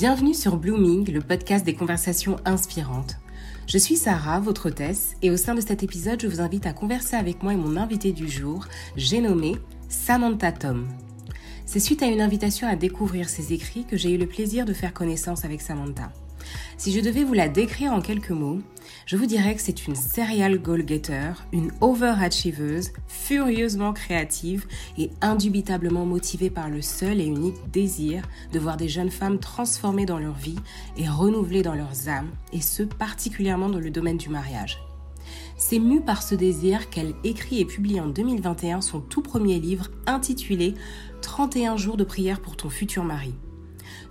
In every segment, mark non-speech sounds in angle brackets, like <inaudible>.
Bienvenue sur Blooming, le podcast des conversations inspirantes. Je suis Sarah, votre hôtesse, et au sein de cet épisode, je vous invite à converser avec moi et mon invité du jour, j'ai nommé Samantha Tom. C'est suite à une invitation à découvrir ses écrits que j'ai eu le plaisir de faire connaissance avec Samantha. Si je devais vous la décrire en quelques mots, je vous dirais que c'est une serial goal-getter, une overachieveuse, furieusement créative et indubitablement motivée par le seul et unique désir de voir des jeunes femmes transformées dans leur vie et renouvelées dans leurs âmes, et ce particulièrement dans le domaine du mariage. C'est mue par ce désir qu'elle écrit et publie en 2021 son tout premier livre intitulé 31 jours de prière pour ton futur mari.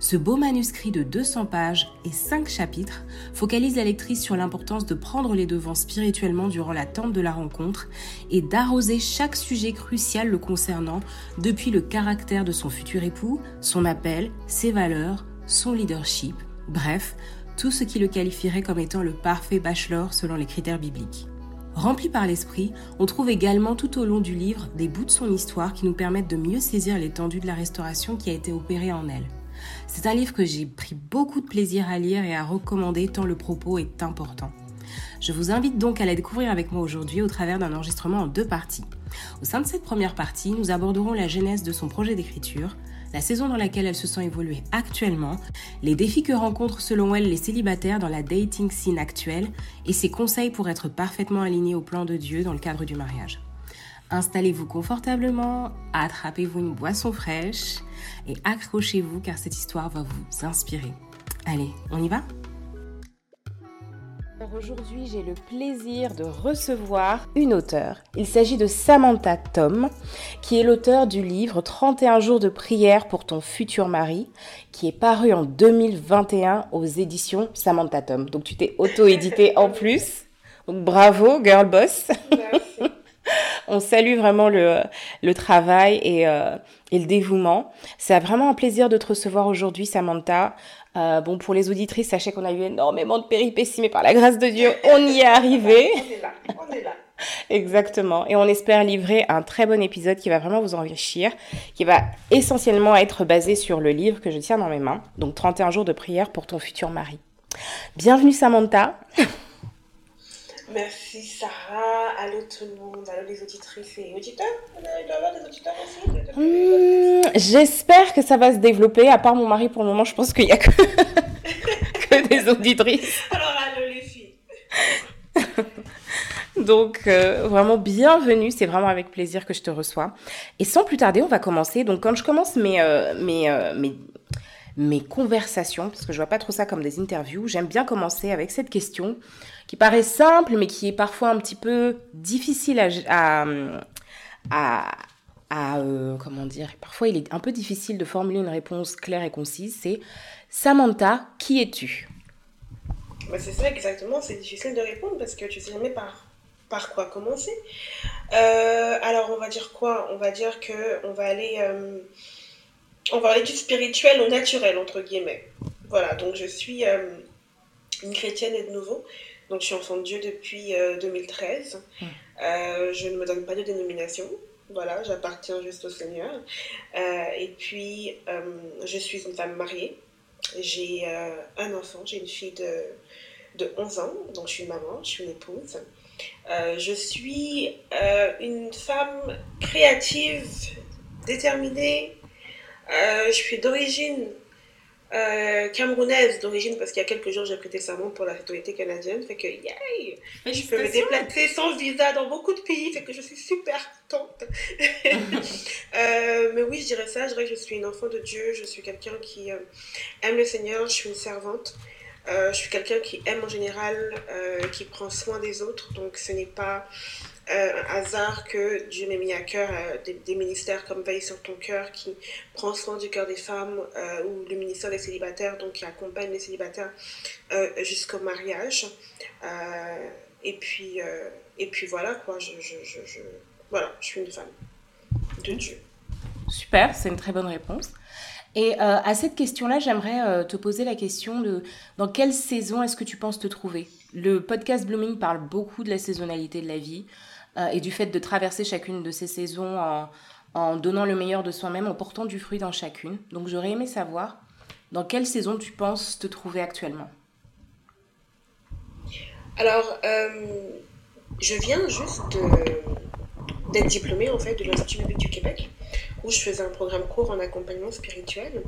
Ce beau manuscrit de 200 pages et 5 chapitres focalise la lectrice sur l'importance de prendre les devants spirituellement durant l'attente de la rencontre et d'arroser chaque sujet crucial le concernant, depuis le caractère de son futur époux, son appel, ses valeurs, son leadership, bref, tout ce qui le qualifierait comme étant le parfait bachelor selon les critères bibliques. Rempli par l'esprit, on trouve également tout au long du livre des bouts de son histoire qui nous permettent de mieux saisir l'étendue de la restauration qui a été opérée en elle. C'est un livre que j'ai pris beaucoup de plaisir à lire et à recommander tant le propos est important. Je vous invite donc à la découvrir avec moi aujourd'hui au travers d'un enregistrement en deux parties. Au sein de cette première partie, nous aborderons la genèse de son projet d'écriture, la saison dans laquelle elle se sent évoluer actuellement, les défis que rencontrent selon elle les célibataires dans la dating scene actuelle et ses conseils pour être parfaitement alignés au plan de Dieu dans le cadre du mariage. Installez-vous confortablement, attrapez-vous une boisson fraîche et accrochez-vous car cette histoire va vous inspirer. Allez, on y va? Aujourd'hui, j'ai le plaisir de recevoir une auteure. Il s'agit de Samantha Tom, qui est l'auteur du livre 31 jours de prière pour ton futur mari, qui est paru en 2021 aux éditions Samantha Tom. Donc tu t'es auto-édité en plus. Donc bravo, girl boss. Merci. On salue vraiment le, le travail et, euh, et, le dévouement. C'est vraiment un plaisir de te recevoir aujourd'hui, Samantha. Euh, bon, pour les auditrices, sachez qu'on a eu énormément de péripéties, mais par la grâce de Dieu, on y est arrivé. <laughs> on est là, on est là. Exactement. Et on espère livrer un très bon épisode qui va vraiment vous enrichir, qui va essentiellement être basé sur le livre que je tiens dans mes mains, donc 31 jours de prière pour ton futur mari. Bienvenue Samantha. <laughs> Merci Sarah, allô tout le monde, allô les auditrices et auditeurs. Il doit y avoir des auditeurs aussi. Mmh, J'espère que ça va se développer. À part mon mari, pour le moment, je pense qu'il n'y a que... <laughs> que des auditrices. Alors allô les filles. <laughs> Donc euh, vraiment bienvenue, c'est vraiment avec plaisir que je te reçois. Et sans plus tarder, on va commencer. Donc quand je commence mes, euh, mes, euh, mes, mes conversations, parce que je vois pas trop ça comme des interviews, j'aime bien commencer avec cette question qui paraît simple, mais qui est parfois un petit peu difficile à, à, euh, comment dire, parfois il est un peu difficile de formuler une réponse claire et concise. C'est Samantha, qui es-tu? Bah C'est ça exactement, c'est difficile de répondre parce que tu sais jamais par par quoi commencer. Euh, alors on va dire quoi? On va dire que on va aller, euh, on va aller du spirituel au naturel entre guillemets. Voilà, donc je suis euh, une chrétienne et de nouveau. Donc, je suis enfant de Dieu depuis euh, 2013. Mmh. Euh, je ne me donne pas de dénomination. Voilà, j'appartiens juste au Seigneur. Euh, et puis, je suis une femme mariée. J'ai un enfant, j'ai une fille de, de 11 ans. Donc, je suis maman, je suis une épouse. je suis une femme créative, déterminée. Je suis d'origine euh, camerounaise d'origine parce qu'il y a quelques jours j'ai prêté serment pour la autorité canadienne. Fait que yay! Je peux me déplacer sans visa dans beaucoup de pays fait que je suis super contente. <laughs> Euh, mais oui je dirais ça je dirais que je suis une enfant de Dieu je suis quelqu'un qui euh, aime le Seigneur je suis une servante. Euh, je suis quelqu'un qui aime en général euh, qui prend soin des autres donc ce n'est pas euh, hasard que Dieu m'ait mis à cœur euh, des, des, ministères comme Veille sur ton cœur qui prend soin du cœur des femmes euh, ou le ministère des célibataires donc qui accompagne les célibataires euh, jusqu'au mariage. Et puis et puis voilà quoi je, je, je, je, voilà je suis une femme de Dieu. Super c'est une très bonne réponse. Et à cette question-là, j'aimerais te poser la question de dans quelle saison est-ce que tu penses te trouver? Le podcast Blooming parle beaucoup de la saisonnalité de la vie et du fait de traverser chacune de ces saisons en, donnant le meilleur de soi-même, en portant du fruit dans chacune. Donc j'aurais aimé savoir Dans quelle saison tu penses te trouver actuellement? Alors, euh, je viens juste d'être diplômée en fait de l'Institut du Québec où je faisais un programme court en accompagnement spirituel.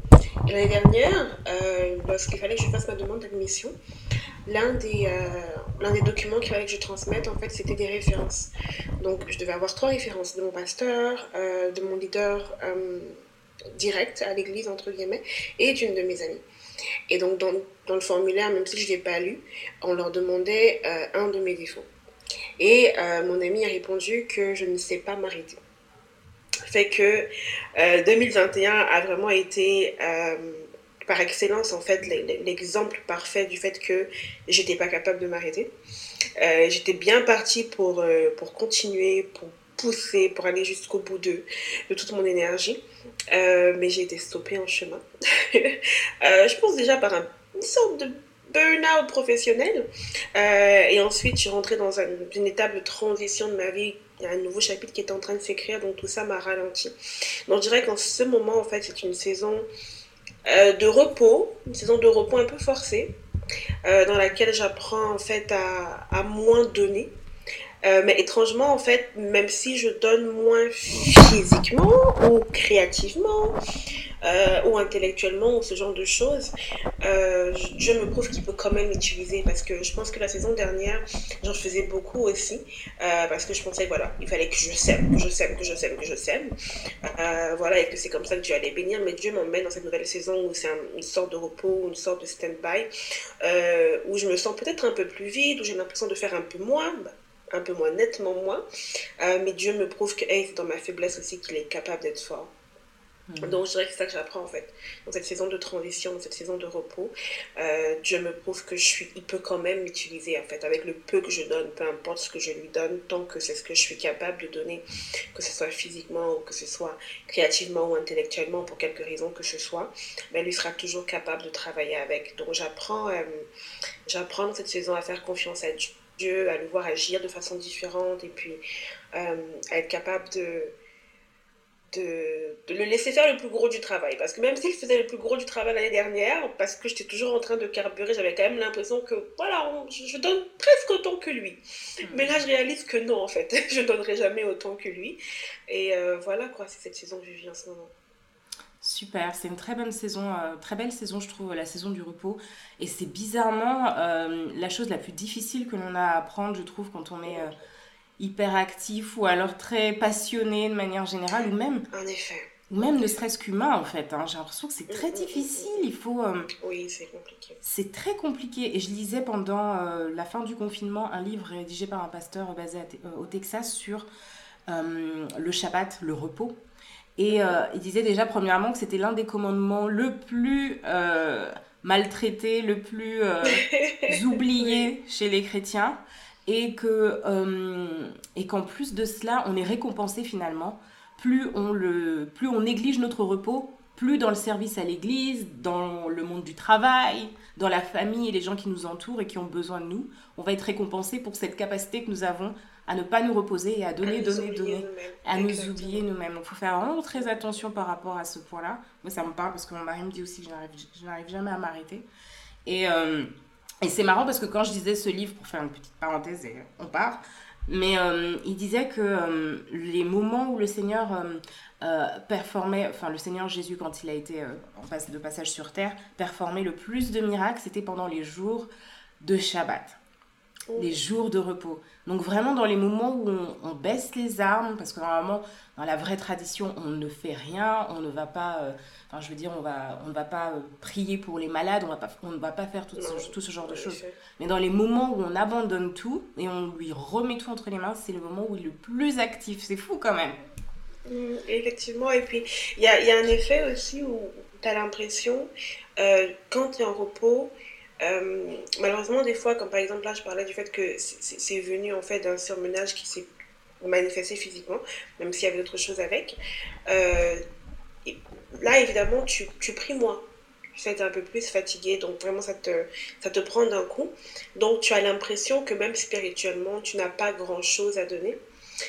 Et l'année dernière, euh, lorsqu'il fallait que je fasse ma demande d'admission, l'un des, euh, documents qu'il fallait que je transmette, en fait, c'était des références. Donc, je devais avoir trois références de mon pasteur, euh, de mon leader direct à l'église, entre guillemets, et d'une de mes amies. Et donc, dans, dans le formulaire, même si je ne l'ai pas lu, on leur demandait un de mes défauts. Et mon ami a répondu que je ne sais pas m'arrêter fait que 2021 euh, a vraiment été euh, par excellence en fait l'exemple parfait du fait que j'étais pas capable de m'arrêter. Euh, j'étais bien partie pour, pour continuer, pour pousser, pour aller jusqu'au bout de, de toute mon énergie. mais j'ai été stoppée en chemin. <laughs> je pense déjà par une sorte de burn-out professionnel. et ensuite, je suis rentrée dans une étape de transition de ma vie il y a un nouveau chapitre qui est en train de s'écrire, donc tout ça m'a ralenti. Donc je dirais qu'en ce moment, en fait, c'est une saison euh, de repos, une saison de repos un peu forcée, euh, dans laquelle j'apprends en fait à, à moins donner. Euh, mais étrangement, en fait, même si je donne moins physiquement ou créativement, euh, ou intellectuellement ou ce genre de choses, euh, je me prouve qu'il peut quand même l'utiliser parce que je pense que la saison dernière, j'en faisais beaucoup aussi euh, parce que je pensais voilà, il fallait que je sème, que je sème, que je sème, que je sème. voilà, et que c'est comme ça que Dieu allait bénir. Mais Dieu m'emmène dans cette nouvelle saison où c'est une sorte de repos, une sorte de stand-by, où je me sens peut-être un peu plus vide, où j'ai l'impression de faire un peu moins. Un peu moins nettement moins, mais Dieu me prouve que hey, c'est dans ma faiblesse aussi qu'il est capable d'être fort. Mhm. Donc je dirais que c'est ça que j'apprends en fait. Dans cette saison de transition, dans cette saison de repos, euh, Dieu me prouve que je suis, il peut quand même m'utiliser en fait, avec le peu que je donne, peu importe ce que je lui donne, tant que c'est ce que je suis capable de donner, que ce soit physiquement ou que ce soit créativement ou intellectuellement, pour quelque raison que ce soit, ben, lui sera toujours capable de travailler avec. Donc j'apprends, euh, j'apprends dans cette saison à faire confiance à Dieu, à le voir agir de façon différente et puis euh, à être capable de de, le laisser faire le plus gros du travail. Parce que même s'il faisait le plus gros du travail l'année dernière, parce que j'étais toujours en train de carburer, j'avais quand même l'impression que, voilà, je, donne presque autant que lui. Hmm. Mais là, je réalise que non, en fait. <laughs> je ne donnerai jamais autant que lui. Et euh, voilà, quoi, c'est cette saison que je vis en ce moment. Super, c'est une très bonne saison, euh, très belle saison, je trouve, la saison du repos. Et c'est bizarrement euh, la chose la plus difficile que l'on a à apprendre, je trouve, quand on est hyperactif ou alors très passionné de manière générale ou même en effet. ou même ne serait-ce qu'humain en fait hein. j'ai l'impression que c'est très mm, mm, mm, difficile il faut euh, oui c'est compliqué. c'est très compliqué. Et je lisais pendant euh, la fin du confinement un livre rédigé par un pasteur basé euh, au Texas sur le Shabbat le repos. Et il disait déjà premièrement que c'était l'un des commandements le plus maltraité le plus <laughs> oublié chez les chrétiens et que euh, et qu'en plus de cela, on est récompensé finalement. Plus on, le, plus on néglige notre repos, plus dans le service à l'église, dans le monde du travail, dans la famille et les gens qui nous entourent et qui ont besoin de nous, on va être récompensé pour cette capacité que nous avons à ne pas nous reposer et à donner, donner, donner, à nous oublier nous-mêmes. Donc il faut faire vraiment très attention par rapport à ce point-là. Moi, ça me parle parce que mon mari me dit aussi que je n'arrive jamais à m'arrêter. Et, euh, et c'est marrant parce que quand je disais ce livre, pour faire une petite parenthèse et on part, mais euh, il disait que euh, les moments où le Seigneur euh, performait, enfin le Seigneur Jésus quand il a été en passe de passage sur terre, performait le plus de miracles, c'était pendant les jours de Shabbat les jours de repos. Donc vraiment dans les moments où on, baisse les armes, parce que normalement dans la vraie tradition on ne fait rien, on ne va pas, euh, enfin je veux dire on va, on ne va pas euh, prier pour les malades, on, va pas, on ne va pas faire tout, ce, tout ce genre de choses. Mais dans les moments où on abandonne tout et on lui remet tout entre les mains, c'est le moment où il est le plus actif. C'est fou quand même. Mmh, effectivement, et puis il y a, y a, un effet aussi où tu as l'impression, euh, quand tu es en repos, euh, malheureusement, des fois, comme par exemple là, je parlais du fait que c'est venu en fait d'un surmenage qui s'est manifesté physiquement, même s'il y avait d'autres choses avec. Euh, là, évidemment, tu, tu pries moins. Tu es un peu plus fatigué, donc vraiment, ça te, ça te prend d'un coup. Donc, tu as l'impression que même spirituellement, tu n'as pas grand-chose à donner.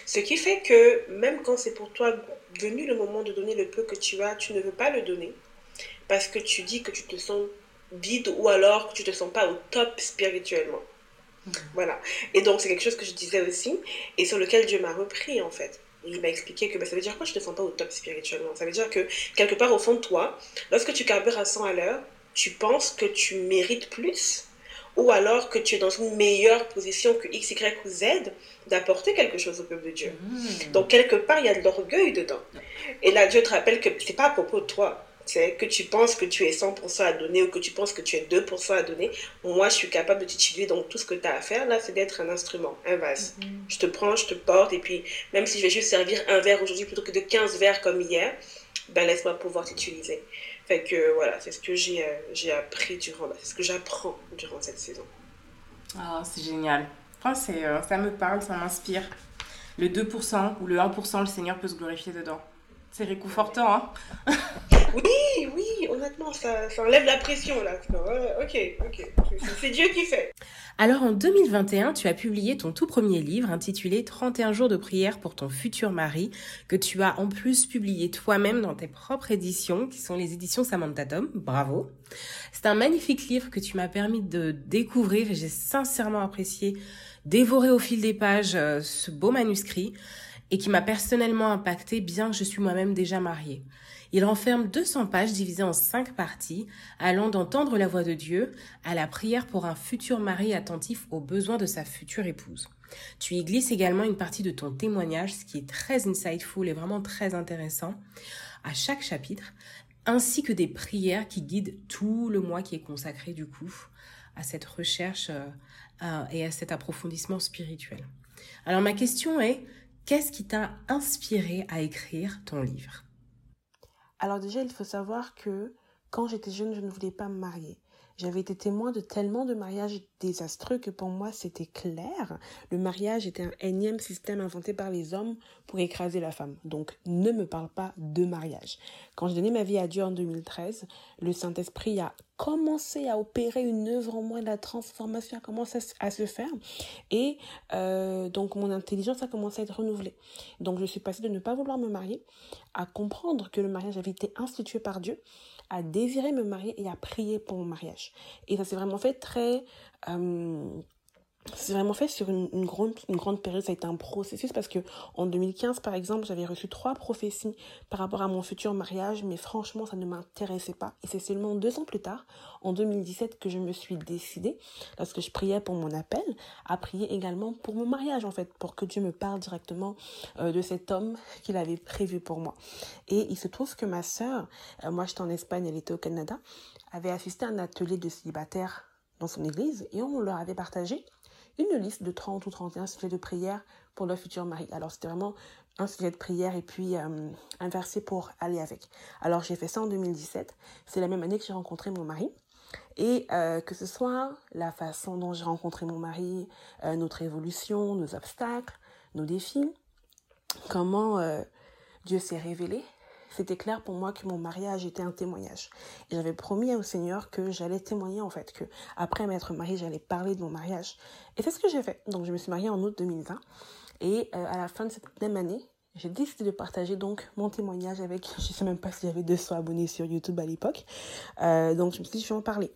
Ce qui fait que même quand c'est pour toi venu le moment de donner le peu que tu as, tu ne veux pas le donner parce que tu dis que tu te sens vide ou alors que tu te sens pas au top spirituellement. Mhm. Voilà. Et donc, c'est quelque chose que je disais aussi et sur lequel Dieu m'a repris, en fait. Il m'a expliqué que bah, ça veut dire quoi je te sens pas au top spirituellement? Ça veut dire que quelque part au fond de toi, lorsque tu carbures à 100 à l'heure, tu penses que tu mérites plus ou alors que tu es dans une meilleure position que X, Y ou Z d'apporter quelque chose au peuple de Dieu. Mhm. Donc quelque part, il y a de l'orgueil dedans. Et là, Dieu te rappelle que c'est pas à propos de toi c'est que tu penses que tu es 100% à donner ou que tu penses que tu es 2% à donner, moi je suis capable de t'utiliser. Donc tout ce que tu as à faire là, c'est d'être un instrument, un vase. Mm-hmm. Je te prends, je te porte, et puis même si je vais juste servir un verre aujourd'hui plutôt que de 15 verres comme hier, ben laisse-moi pouvoir t'utiliser. Fait que voilà, c'est ce que j'ai euh, appris durant, ben, c'est ce que j'apprends durant cette saison. Ah, c'est génial. Euh, ça me parle, ça m'inspire. Le 2% ou le 1%, le Seigneur peut se glorifier dedans. C'est réconfortant, hein <laughs> Oui, oui, honnêtement, ça, enlève la pression, là. ok, ok, c'est Dieu qui fait. Alors, en 2021, tu as publié ton tout premier livre intitulé 31 jours de prière pour ton futur mari, que tu as en plus publié toi-même dans tes propres éditions, qui sont les éditions Samantha Tom. Bravo. C'est un magnifique livre que tu m'as permis de découvrir et j'ai sincèrement apprécié dévorer au fil des pages euh, ce beau manuscrit et qui m'a personnellement impacté bien que je suis moi-même déjà mariée. Il renferme 200 pages divisées en 5 parties, allant d'entendre la voix de Dieu à la prière pour un futur mari attentif aux besoins de sa future épouse. Tu y glisses également une partie de ton témoignage, ce qui est très insightful et vraiment très intéressant, à chaque chapitre, ainsi que des prières qui guident tout le mois qui est consacré du coup à cette recherche euh, et à cet approfondissement spirituel. Alors ma question est, Qu'est-ce qui t'a inspiré à écrire ton livre? Alors déjà, il faut savoir que quand j'étais jeune, je ne voulais pas me marier. J'avais été témoin de tellement de mariages désastreux que pour moi c'était clair. Le mariage était un énième système inventé par les hommes pour écraser la femme. Donc ne me parle pas de mariage. Quand j'ai donné ma vie à Dieu en 2013, le Saint-Esprit a commencé à opérer une œuvre en moi, la transformation a commencé à se faire. Et euh, donc mon intelligence a commencé à être renouvelée. Donc je suis passée de ne pas vouloir me marier à comprendre que le mariage avait été institué par Dieu à désirer me marier et à prier pour mon mariage. Et ça s'est vraiment fait très... Euh, c'est vraiment fait sur une, grande, période, ça a été un processus parce que en 2015 par exemple j'avais reçu trois prophéties par rapport à mon futur mariage mais franchement ça ne m'intéressait pas. Et c'est seulement deux ans plus tard en 2017 que je me suis décidée lorsque je priais pour mon appel à prier également pour mon mariage en fait pour que Dieu me parle directement euh, de cet homme qu'il avait prévu pour moi. Et il se trouve que ma sœur, euh, moi j'étais en Espagne elle était au Canada avait assisté à un atelier de célibataire dans son église et on leur avait partagé une liste de 30 ou 31 sujets de prière pour leur futur mari. Alors c'était vraiment un sujet de prière et puis euh, un verset pour aller avec. Alors j'ai fait ça en 2017. C'est la même année que j'ai rencontré mon mari. Et euh, que ce soit la façon dont j'ai rencontré mon mari, euh, notre évolution, nos obstacles, nos défis, comment Dieu s'est révélé, c'était clair pour moi que mon mariage était un témoignage. Et j'avais promis au Seigneur que j'allais témoigner en fait, que après m'être mariée, j'allais parler de mon mariage. Et c'est ce que j'ai fait. Donc je me suis mariée en août 2020. Et euh, à la fin de cette même année, j'ai décidé de partager donc mon témoignage avec, <laughs> je sais même pas s'il y avait 200 abonnés sur YouTube à l'époque. Euh, donc je me suis dit, je vais en parler.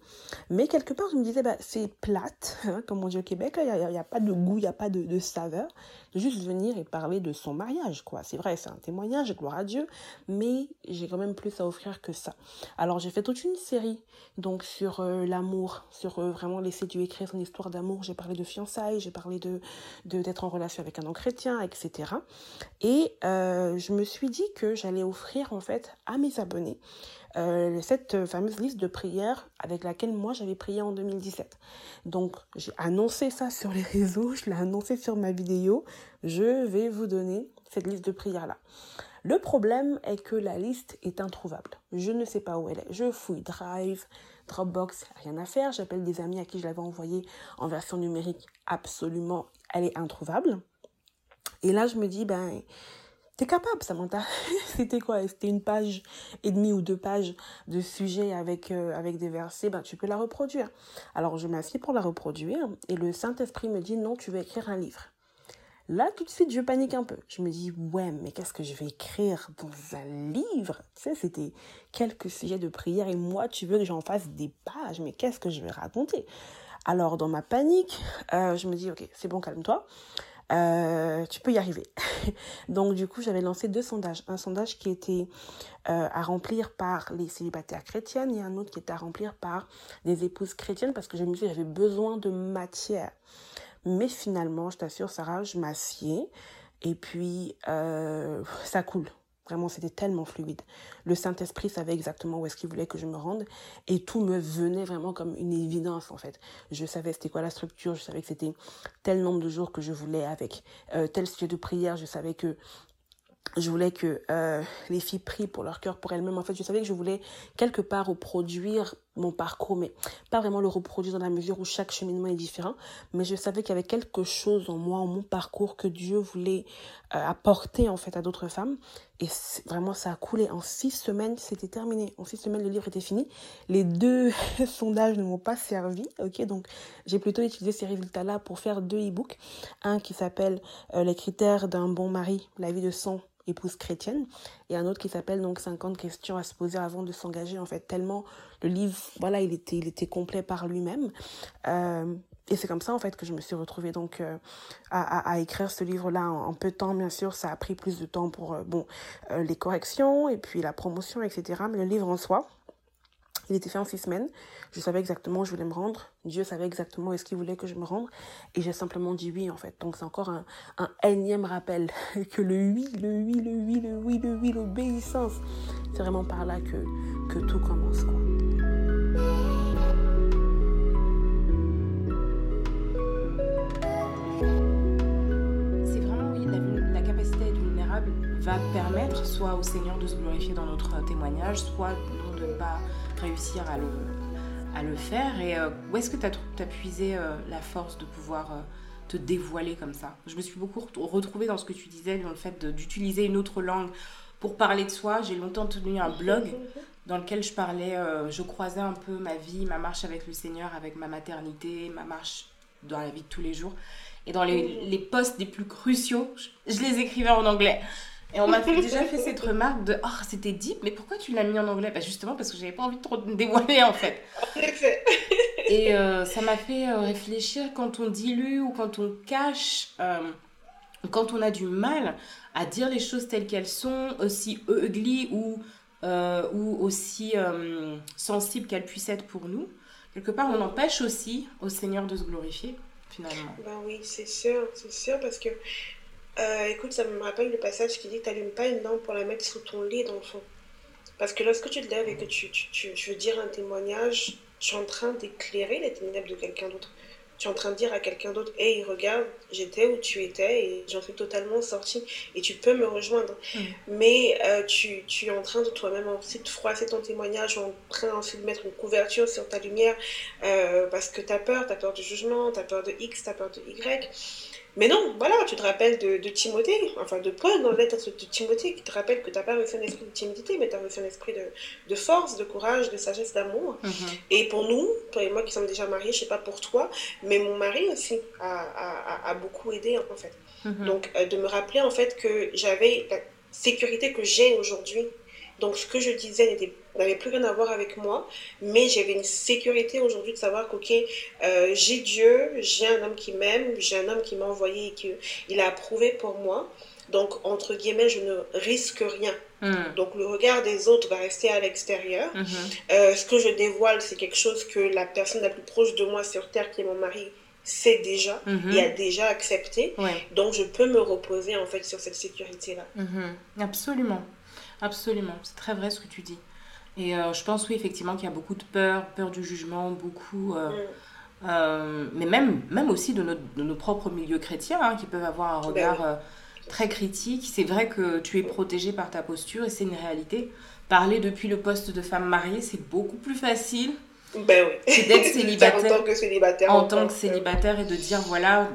Mais quelque part, je me disais, bah, c'est plate, <laughs> hein, comme on dit au Québec, il n'y a, pas de goût, il n'y a pas de, saveur de juste venir et parler de son mariage, quoi. C'est vrai, c'est un témoignage, gloire à Dieu, mais j'ai quand même plus à offrir que ça. Alors j'ai fait toute une série, donc sur euh, l'amour, sur euh, vraiment laisser Dieu écrire son histoire d'amour. J'ai parlé de fiançailles, j'ai parlé de d'être en relation avec un non-chrétien, etc. Et euh, je me suis dit que j'allais offrir en fait à mes abonnés euh, cette fameuse liste de prières avec laquelle moi j'avais prié en 2017. Donc j'ai annoncé ça sur les réseaux, je l'ai annoncé sur ma vidéo. Je vais vous donner cette liste de prières là. Le problème est que la liste est introuvable. Je ne sais pas où elle est. Je fouille Drive, Dropbox, rien à faire. J'appelle des amis à qui je l'avais envoyée en version numérique. Absolument, elle est introuvable. Et là, je me dis, ben, T'es capable, Samantha. <laughs> C'était quoi? C'était une page et demie ou deux pages de sujet avec, euh, avec des versets. Ben, tu peux la reproduire. Alors, je m'assieds pour la reproduire et le Saint-Esprit me dit non, tu veux écrire un livre. Là, tout de suite, je panique un peu. Je me dis, ouais, mais qu'est-ce que je vais écrire dans un livre? Tu sais, c'était quelques sujets de prière et moi, tu veux que j'en fasse des pages, mais qu'est-ce que je vais raconter? Alors, dans ma panique, euh, je me dis, ok, c'est bon, calme-toi. Euh, tu peux y arriver. <laughs> Donc du coup, j'avais lancé deux sondages. Un sondage qui était euh, à remplir par les célibataires chrétiennes et un autre qui était à remplir par des épouses chrétiennes parce que je me disais j'avais besoin de matière. Mais finalement, je t'assure, Sarah, je m'assieds et puis euh, ça coule. Vraiment, c'était tellement fluide. Le Saint-Esprit savait exactement où est-ce qu'il voulait que je me rende et tout me venait vraiment comme une évidence en fait. Je savais c'était quoi la structure, je savais que c'était tel nombre de jours que je voulais avec euh, tel sujet de prière, je savais que je voulais que euh, les filles prient pour leur cœur, pour elles-mêmes. En fait, je savais que je voulais quelque part reproduire mon parcours, mais pas vraiment le reproduire dans la mesure où chaque cheminement est différent. Mais je savais qu'il y avait quelque chose en moi, en mon parcours, que Dieu voulait euh, apporter en fait à d'autres femmes. Et vraiment, ça a coulé. En six semaines, c'était terminé. En six semaines, le livre était fini. Les deux <laughs> sondages ne m'ont pas servi. Ok, donc j'ai plutôt utilisé ces résultats-là pour faire deux e-books. Un qui s'appelle euh, Les critères d'un bon mari, la vie de son épouse chrétienne, et un autre qui s'appelle donc 50 questions à se poser avant de s'engager, en fait, tellement le livre, voilà, il était, il était complet par lui-même. Euh, et c'est comme ça, en fait, que je me suis retrouvée donc euh, à, à, écrire ce livre-là en, peu de temps. Bien sûr, ça a pris plus de temps pour, euh, bon, les corrections et puis la promotion, etc. Mais le livre en soi, il était fait en six semaines. Je savais exactement où je voulais me rendre. Dieu savait exactement où est-ce qu'il voulait que je me rende. Et j'ai simplement dit oui, en fait. Donc c'est encore un, un, énième rappel <laughs> que le oui, le oui, le oui, le oui, le oui, l'obéissance, c'est vraiment par là que, que tout commence, quoi. Soit au Seigneur de se glorifier dans notre témoignage, soit de ne pas réussir à le, faire Et euh, où est-ce que tu as, as, puisé euh, la force de pouvoir euh, te dévoiler comme ça? Je me suis beaucoup retrouvée dans ce que tu disais, dans le fait d'utiliser une autre langue pour parler de soi. J'ai longtemps tenu un blog dans lequel je parlais, je croisais un peu ma vie, ma marche avec le Seigneur, avec ma maternité, ma marche dans la vie de tous les jours. Et dans les, les posts les plus cruciaux, je les écrivais en anglais. Et on m'a déjà fait cette remarque de Oh, c'était deep, mais pourquoi tu l'as mis en anglais? Bah Justement parce que j'avais pas envie de trop me dévoiler en fait. <laughs> Et euh, ça m'a fait euh, réfléchir quand on dilue ou quand on cache, euh, quand on a du mal à dire les choses telles qu'elles sont, aussi ugly ou, ou aussi sensibles qu'elles puissent être pour nous. Quelque part, on empêche aussi au Seigneur de se glorifier finalement. Ben oui, c'est sûr, c'est sûr parce que euh, écoute, ça me rappelle le passage qui dit que tu n'allumes pas une lampe pour la mettre sous ton lit d'enfant. Parce que lorsque tu te lèves et que tu, tu, tu, veux dire un témoignage, tu es en train d'éclairer les ténèbres de quelqu'un d'autre. Tu es en train de dire à quelqu'un d'autre, hey, regarde, j'étais où tu étais et j'en suis totalement sortie et tu peux me rejoindre. Mm. Mais euh, tu, tu, es en train de toi-même aussi de froisser ton témoignage, en train aussi de mettre une couverture sur ta lumière euh, parce que tu as peur, tu as peur du jugement, tu as peur de X, tu as peur de Y. Mais non, voilà, tu te rappelles de, de Timothée, enfin de Paul dans la lettre de Timothée, qui te rappelle que tu n'as pas reçu un esprit de timidité, mais tu as reçu un esprit de, de, force, de courage, de sagesse, d'amour. Mhm. Et pour nous, toi et moi qui sommes déjà mariés, je sais pas pour toi, mais mon mari aussi a, a, a beaucoup aidé en fait. Mhm. Donc euh, de me rappeler en fait que j'avais la sécurité que j'ai aujourd'hui. Donc ce que je disais n'avait plus rien à voir avec moi, mais j'avais une sécurité aujourd'hui de savoir qu'ok, euh, j'ai Dieu, j'ai un homme qui m'aime, j'ai un homme qui m'a envoyé et qu'il a approuvé pour moi. Donc, entre guillemets, je ne risque rien. Hmm. Donc, le regard des autres va rester à l'extérieur. Mhm. Euh, ce que je dévoile, c'est quelque chose que la personne la plus proche de moi sur Terre, qui est mon mari, sait déjà mhm. et a déjà accepté. Donc, je peux me reposer, en fait, sur cette sécurité-là. Absolument. Absolument. C'est très vrai ce que tu dis. Et euh, je pense, oui, effectivement, qu'il y a beaucoup de peur, peur du jugement, beaucoup. Euh, mm. euh, mais même, même aussi de, nos, de nos propres milieux chrétiens, hein, qui peuvent avoir un ben regard très critique. C'est vrai que tu es protégé par ta posture et c'est une réalité. Parler depuis le poste de femme mariée, c'est beaucoup plus facile. Ben oui. d'être célibataire. <laughs> en tant que célibataire. En tant que célibataire et de dire voilà,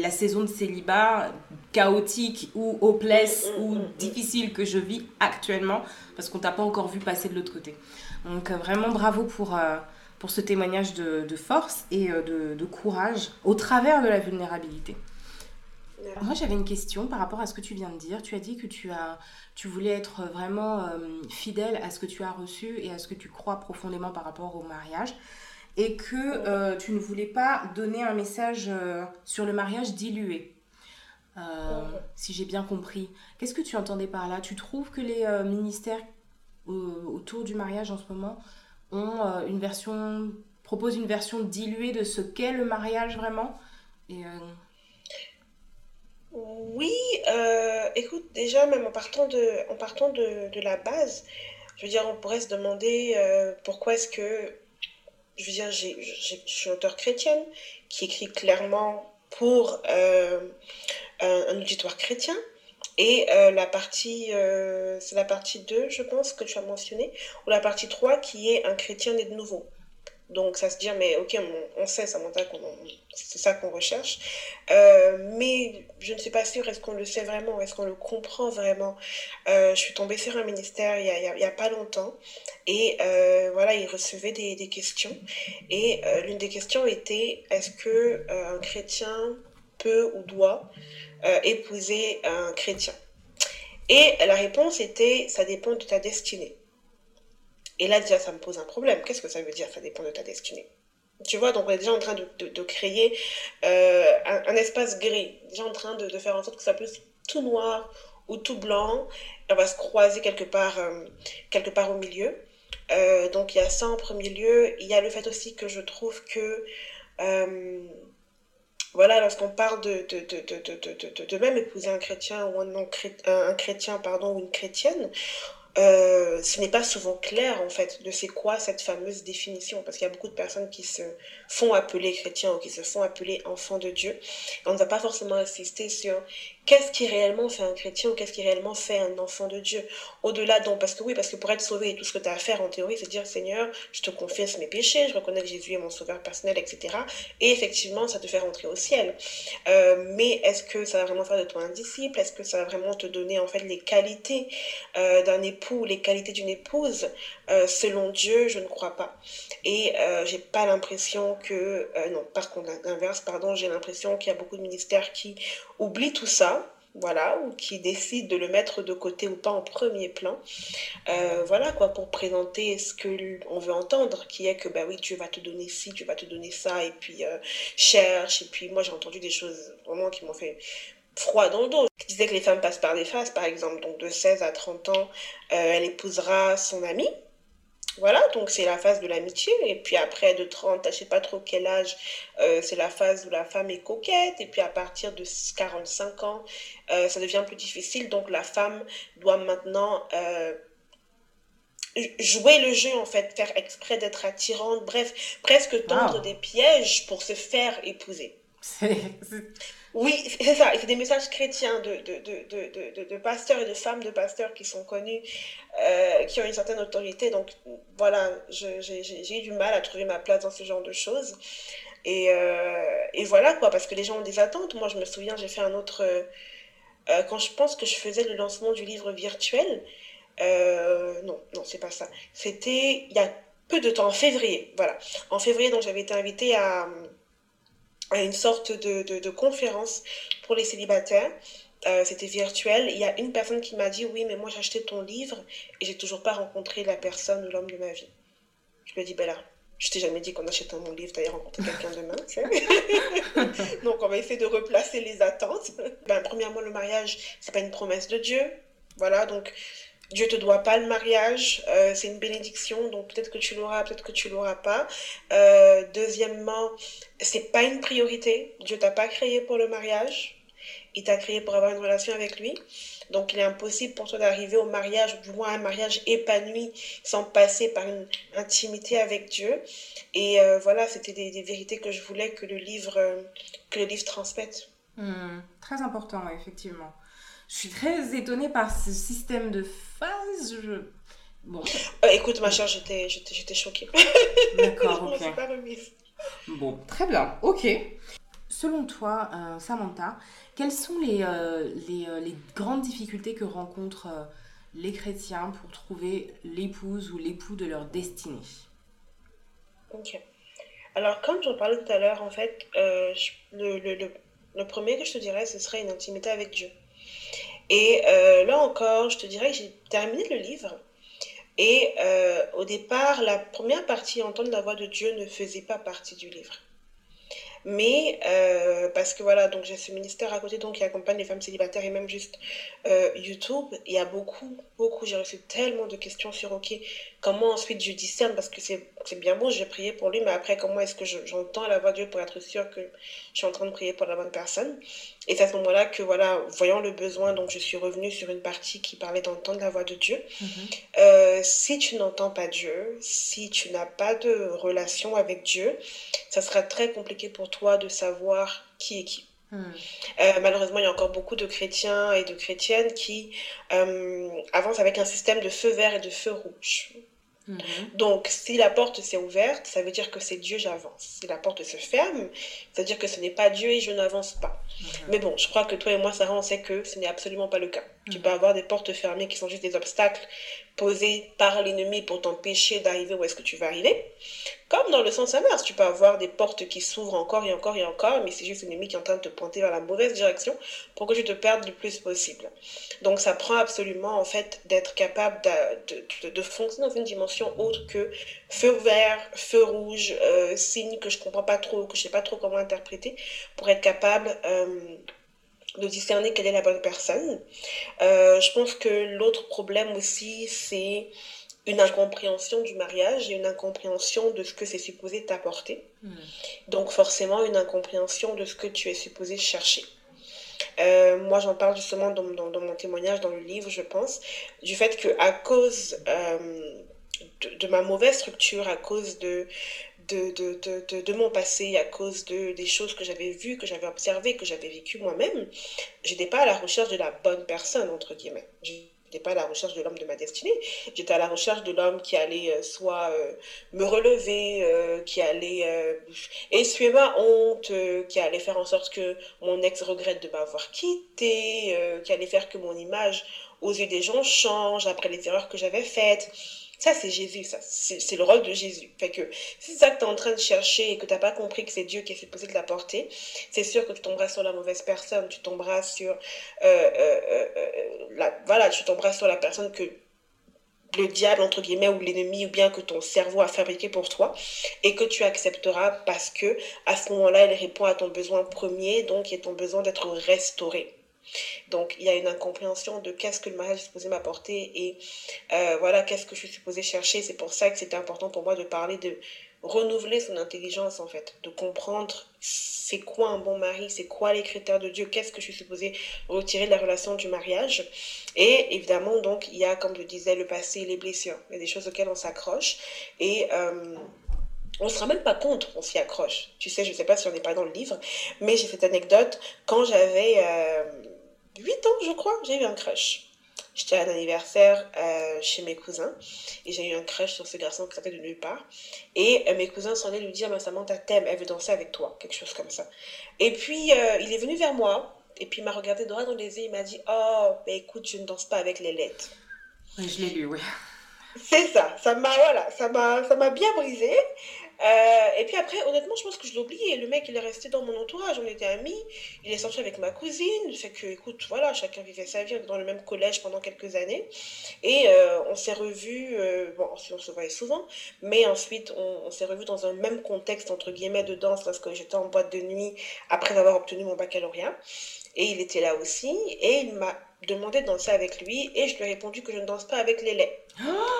la saison de célibat, chaotique ou hopeless mm, mm, ou mm, difficile que je vis actuellement parce qu'on t'a pas encore vu passer de l'autre côté. Donc euh, vraiment bravo pour, euh, pour ce témoignage de, de force et euh, de, de, courage au travers de la vulnérabilité. Moi, j'avais une question par rapport à ce que tu viens de dire. Tu as dit que tu, as, tu voulais être vraiment euh, fidèle à ce que tu as reçu et à ce que tu crois profondément par rapport au mariage. Et que euh, tu ne voulais pas donner un message euh, sur le mariage dilué. Si j'ai bien compris. Qu'est-ce que tu entendais par là? Tu trouves que les ministères autour du mariage en ce moment ont une version, proposent une version diluée de ce qu'est le mariage vraiment? Et, oui, euh, écoute, déjà, même en partant de, en partant de, de la base, je veux dire, on pourrait se demander euh, pourquoi est-ce que, je veux dire, je suis auteur chrétienne qui écrit clairement pour euh, un, auditoire chrétien. Et la partie, c'est la partie 2, je pense, que tu as mentionné, ou la partie 3 qui est un chrétien né de nouveau. Donc, ça se dit, mais ok, on, sait, Samantha, c'est ça qu'on recherche. Euh, mais je ne suis pas sûre, est-ce qu'on le sait vraiment, est-ce qu'on le comprend vraiment? Euh, Je suis tombée sur un ministère il n'y a, a, pas longtemps et euh, voilà, il recevait des, des questions. Et l'une des questions était, est-ce que un chrétien peut ou doit épouser un chrétien? Et la réponse était, ça dépend de ta destinée. Et là, déjà, ça me pose un problème. Qu'est-ce que ça veut dire Ça dépend de ta destinée? Tu vois, donc on est déjà en train de, de, créer euh, un, espace gris, déjà en train de, de, faire en sorte que ça puisse tout noir ou tout blanc. on va se croiser quelque part, euh, quelque part au milieu. Euh, donc il y a ça en premier lieu. Il y a le fait aussi que je trouve que, voilà, lorsqu'on parle de, de, même épouser un chrétien ou un, non un chrétien pardon, ou une chrétienne, euh, ce n'est pas souvent clair en fait de c'est quoi cette fameuse définition parce qu'il y a beaucoup de personnes qui se font appeler chrétiens ou qui se font appeler enfants de Dieu. on ne va pas forcément insister sur qu'est-ce qui réellement fait un chrétien ou qu'est-ce qui réellement fait un enfant de Dieu? Au-delà donc, parce que oui, parce que pour être sauvé, tout ce que tu as à faire en théorie, c'est dire Seigneur, je te confesse mes péchés, je reconnais que Jésus est mon sauveur personnel, etc. Et effectivement, ça te fait rentrer au ciel. Euh, mais est-ce que ça va vraiment faire de toi un disciple? Est-ce que ça va vraiment te donner en fait les qualités euh, d'un époux, les qualités d'une épouse? Euh, Selon Dieu, je ne crois pas. Et j'ai pas l'impression que, non, par contre, l'inverse, pardon, j'ai l'impression qu'il y a beaucoup de ministères qui oublient tout ça voilà, ou qui décide de le mettre de côté ou pas en premier plan. Euh, voilà quoi, pour présenter ce que on veut entendre, qui est que bah oui, Dieu va te donner ci, Dieu va te donner ça, et puis euh, cherche, et puis moi j'ai entendu des choses vraiment qui m'ont fait froid dans le dos. Qui disait que les femmes passent par des phases, par exemple, donc de 16 à 30 ans, euh, elle épousera son ami, voilà, donc c'est la phase de l'amitié. Et puis après, de 30 à je sais pas trop quel âge, euh, c'est la phase où la femme est coquette. Et puis à partir de 45 ans, euh, ça devient plus difficile. Donc la femme doit maintenant euh, jouer le jeu, en fait, faire exprès d'être attirante. Bref, presque tendre des pièges pour se faire épouser. Oui, c'est ça. c'est des messages chrétiens de, de, de, de, de, pasteurs et de femmes de pasteurs qui sont connus, euh, qui ont une certaine autorité. Donc voilà, j'ai eu du mal à trouver ma place dans ce genre de choses. Et, euh, et, voilà quoi, parce que les gens ont des attentes. Moi, je me souviens, j'ai fait un autre. Euh, quand je pense que je faisais le lancement du livre virtuel, non, non, c'est pas ça. C'était il y a peu de temps, en février. Voilà. En février, donc j'avais été invitée à à une sorte de, de, conférence pour les célibataires. Euh, c'était virtuel. Il y a une personne qui m'a dit Oui, mais moi j'ai acheté ton livre et j'ai toujours pas rencontré la personne ou l'homme de ma vie. Je lui ai dit Ben là, je t'ai jamais dit qu'en achetant mon livre, tu allais rencontrer quelqu'un demain. <laughs> Donc on va essayer de replacer les attentes. Ben, premièrement, le mariage, c'est pas une promesse de Dieu. Voilà, donc Dieu te doit pas le mariage, euh, c'est une bénédiction, donc peut-être que tu l'auras, peut-être que tu l'auras pas. Euh, deuxièmement, c'est pas une priorité. Dieu t'a pas créé pour le mariage, il t'a créé pour avoir une relation avec lui. Donc il est impossible pour toi d'arriver au mariage, ou du moins un mariage épanoui, sans passer par une intimité avec Dieu. Et euh, voilà, c'était des, vérités que je voulais que le livre, que le livre transmette. Hmm, très important, effectivement. Je suis très étonnée par ce système de Je... Bon. Euh, écoute, ma chère, j'étais, j'étais, choquée. <laughs> D'accord, ok. pas remise. Bon, très bien, ok. Selon toi, euh, Samantha, quelles sont les, euh, les, les, grandes difficultés que rencontrent les chrétiens pour trouver l'épouse ou l'époux de leur destinée? Ok. Alors, comme j'en parlais tout à l'heure, en fait, le, le, Le premier que je te dirais, ce serait une intimité avec Dieu. Et euh, là encore, je te dirais que j'ai terminé le livre. Et euh, au départ, la première partie, entendre la voix de Dieu, ne faisait pas partie du livre. Mais euh, parce que voilà, donc j'ai ce ministère à côté donc qui accompagne les femmes célibataires et même juste YouTube. Il y a beaucoup, beaucoup, j'ai reçu tellement de questions sur OK, comment ensuite je discerne parce que c'est bien bon, j'ai prié pour lui, mais après comment est-ce que j'entends la voix de Dieu pour être sûr que je suis en train de prier pour la bonne personne? Et c'est à ce moment-là que voilà, voyant le besoin, donc je suis revenue sur une partie qui parlait d'entendre la voix de Dieu. Mm-hmm. Euh, si tu n'entends pas Dieu, si tu n'as pas de relation avec Dieu, ça sera très compliqué pour toi de savoir qui est qui. Hmm. Euh, malheureusement, il y a encore beaucoup de chrétiens et de chrétiennes qui euh, avancent avec un système de feu vert et de feu rouge. Hmm. Donc, si la porte s'est ouverte, ça veut dire que c'est Dieu, j'avance. Si la porte se ferme, ça veut dire que ce n'est pas Dieu et je n'avance pas. Hmm. Mais bon, je crois que toi et moi, Sarah, on sait que ce n'est absolument pas le cas. Tu peux avoir des portes fermées qui sont juste des obstacles posés par l'ennemi pour t'empêcher d'arriver où est-ce que tu vas arriver. Comme dans le sens inverse, tu peux avoir des portes qui s'ouvrent encore et encore et encore, mais c'est juste l'ennemi qui est en train de te pointer vers la mauvaise direction pour que tu te perdes le plus possible. Donc ça prend absolument en fait d'être capable de, de, fonctionner dans une dimension autre que feu vert, feu rouge, euh, signe que je comprends pas trop, que je sais pas trop comment interpréter, pour être capable euh, de discerner quelle est la bonne personne. Euh, je pense que l'autre problème aussi, c'est une incompréhension du mariage et une incompréhension de ce que c'est supposé t'apporter. Hmm. Donc forcément une incompréhension de ce que tu es supposé chercher. Euh, moi, j'en parle justement dans, dans, mon témoignage, dans le livre, je pense, du fait que à cause euh, de, de, ma mauvaise structure, à cause de, de, de, de, mon passé, à cause de, des choses que j'avais vues, que j'avais observées, que j'avais vécues moi-même, j'étais pas à la recherche de la bonne personne, entre guillemets. J'étais pas à la recherche de l'homme de ma destinée. J'étais à la recherche de l'homme qui allait euh, soit euh, me relever, euh, qui allait essuyer ma honte, qui allait faire en sorte que mon ex regrette de m'avoir quitté, qui allait faire que mon image aux yeux des gens change après les erreurs que j'avais faites. Ça, c'est Jésus. C'est le rôle de Jésus. Fait que si c'est ça que tu es en train de chercher et que tu n'as pas compris que c'est Dieu qui est supposé te l'apporter, c'est sûr que tu tomberas sur la mauvaise personne. Tu tomberas sur. Euh, euh, euh, la, tu tomberas sur la personne que le diable, entre guillemets, ou l'ennemi, ou bien que ton cerveau a fabriqué pour toi, et que tu accepteras parce que à ce moment-là, il répond à ton besoin premier, donc est ton besoin d'être restauré. Donc, il y a une incompréhension de qu'est-ce que le mariage est supposé m'apporter et euh, voilà, qu'est-ce que je suis supposée chercher. C'est pour ça que c'était important pour moi de parler de renouveler son intelligence en fait, de comprendre c'est quoi un bon mari, c'est quoi les critères de Dieu, qu'est-ce que je suis supposée retirer de la relation du mariage. Et évidemment, donc, il y a, comme je disais, le passé, les blessures. Il y a des choses auxquelles on s'accroche. Et euh, on ne se rend même pas compte on s'y accroche. Tu sais, je ne sais pas si on n'est pas dans le livre, mais j'ai cette anecdote. Quand j'avais euh, 8 ans, je crois, j'ai eu un crush. J'étais à un anniversaire euh, chez mes cousins et j'ai eu un crush sur ce garçon qui sortait de nulle part. Et euh, mes cousins sont allés lui dire, ma Samantha t'aime, elle veut danser avec toi, quelque chose comme ça. Et puis, euh, il est venu vers moi et puis il m'a regardé droit dans les yeux, il m'a dit, oh, bah, écoute, je ne danse pas avec les lettres. Oui, je l'ai lu, oui. C'est ça, ça m'a voilà, ça m'a bien brisé. Euh, et puis après, honnêtement, je pense que je l'ai oublié. Le mec, il est resté dans mon entourage, on était amis. Il est sorti avec ma cousine. Fait que, écoute, voilà, chacun vivait sa vie. On était dans le même collège pendant quelques années. Et euh, on s'est revus, euh, bon, on se voyait souvent, mais ensuite, on, on s'est revus dans un même contexte, entre guillemets, de danse, parce que j'étais en boîte de nuit après avoir obtenu mon baccalauréat. Et il était là aussi. Et il m'a demandé de danser avec lui. Et je lui ai répondu que je ne danse pas avec les laits.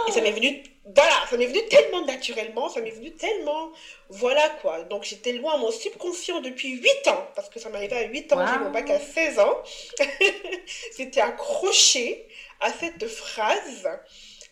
Et ça m'est venu, voilà, ça m'est venu tellement naturellement, ça m'est venu tellement, voilà quoi. Donc j'étais loin, mon subconscient depuis 8 ans, parce que ça m'arrivait à 8 ans, j'ai mon bac à 16 ans. <laughs> C'était accroché à cette phrase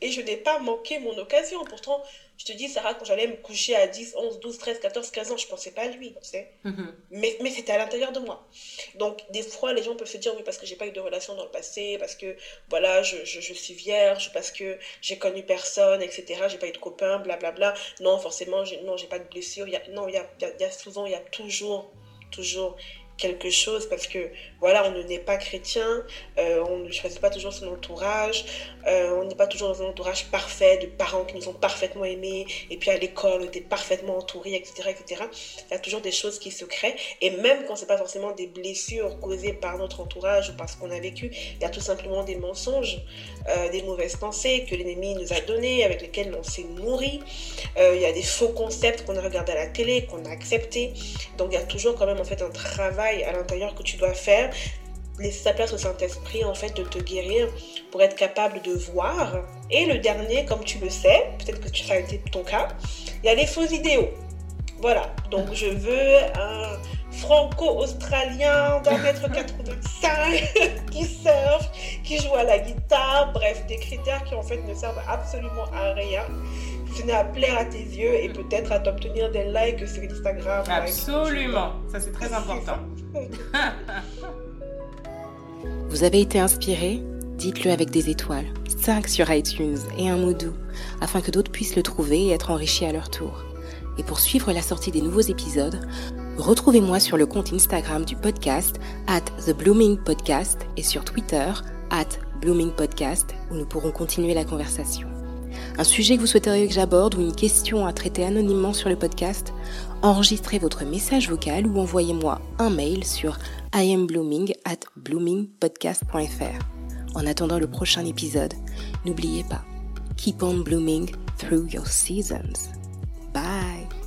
et je n'ai pas manqué mon occasion. Pourtant, je te dis, Sarah, quand j'allais me coucher à 10, 11, 12, 13, 14, 15 ans, je pensais pas à lui, tu sais. Mhm. Mais, mais c'était à l'intérieur de moi. Donc, des fois, les gens peuvent se dire, oui, parce que j'ai pas eu de relation dans le passé, parce que, voilà, je, je, je suis vierge, parce que j'ai connu personne, etc., j'ai pas eu de copain, blablabla. Non, forcément, non, j'ai pas de blessure. Il y a, non, il y a, y a souvent, il y a toujours, toujours quelque chose parce que voilà, on n'est pas chrétien, euh, on ne choisit pas toujours son entourage, on n'est pas toujours dans un entourage parfait de parents qui nous ont parfaitement aimés et puis à l'école on était parfaitement entourés, etc., etc. Il y a toujours des choses qui se créent et même quand c'est pas forcément des blessures causées par notre entourage ou parce qu'on a vécu, il y a tout simplement des mensonges, euh, des mauvaises pensées que l'ennemi nous a données, avec lesquelles on s'est nourri. il y a des faux concepts qu'on a regardés à la télé, qu'on a acceptés. Donc il y a toujours quand même en fait un travail à l'intérieur que tu dois faire laisser sa place au Saint-Esprit, en fait, de te guérir pour être capable de voir. Et le dernier, comme tu le sais, peut-être que ça a été ton cas, il y a les faux idéaux. Voilà, donc je veux un franco-australien d'un mètre 85 <laughs> qui surfe, qui joue à la guitare, bref, des critères qui en fait ne servent absolument à rien. Ce n'est à plaire à tes yeux et peut-être à t'obtenir des likes sur Instagram. Absolument, ça c'est très important. <laughs> <laughs> Vous avez été inspiré? Dites-le avec des étoiles, 5 sur iTunes et un mot doux, afin que d'autres puissent le trouver et être enrichis à leur tour. Et pour suivre la sortie des nouveaux épisodes, retrouvez-moi sur le compte Instagram du podcast, at The Blooming Podcast, et sur Twitter, at Blooming Podcast, où nous pourrons continuer la conversation. Un sujet que vous souhaiteriez que j'aborde ou une question à traiter anonymement sur le podcast, enregistrez votre message vocal ou envoyez-moi un mail sur iamblooming at bloomingpodcast.fr. En attendant le prochain épisode, n'oubliez pas, keep on blooming through your seasons. Bye!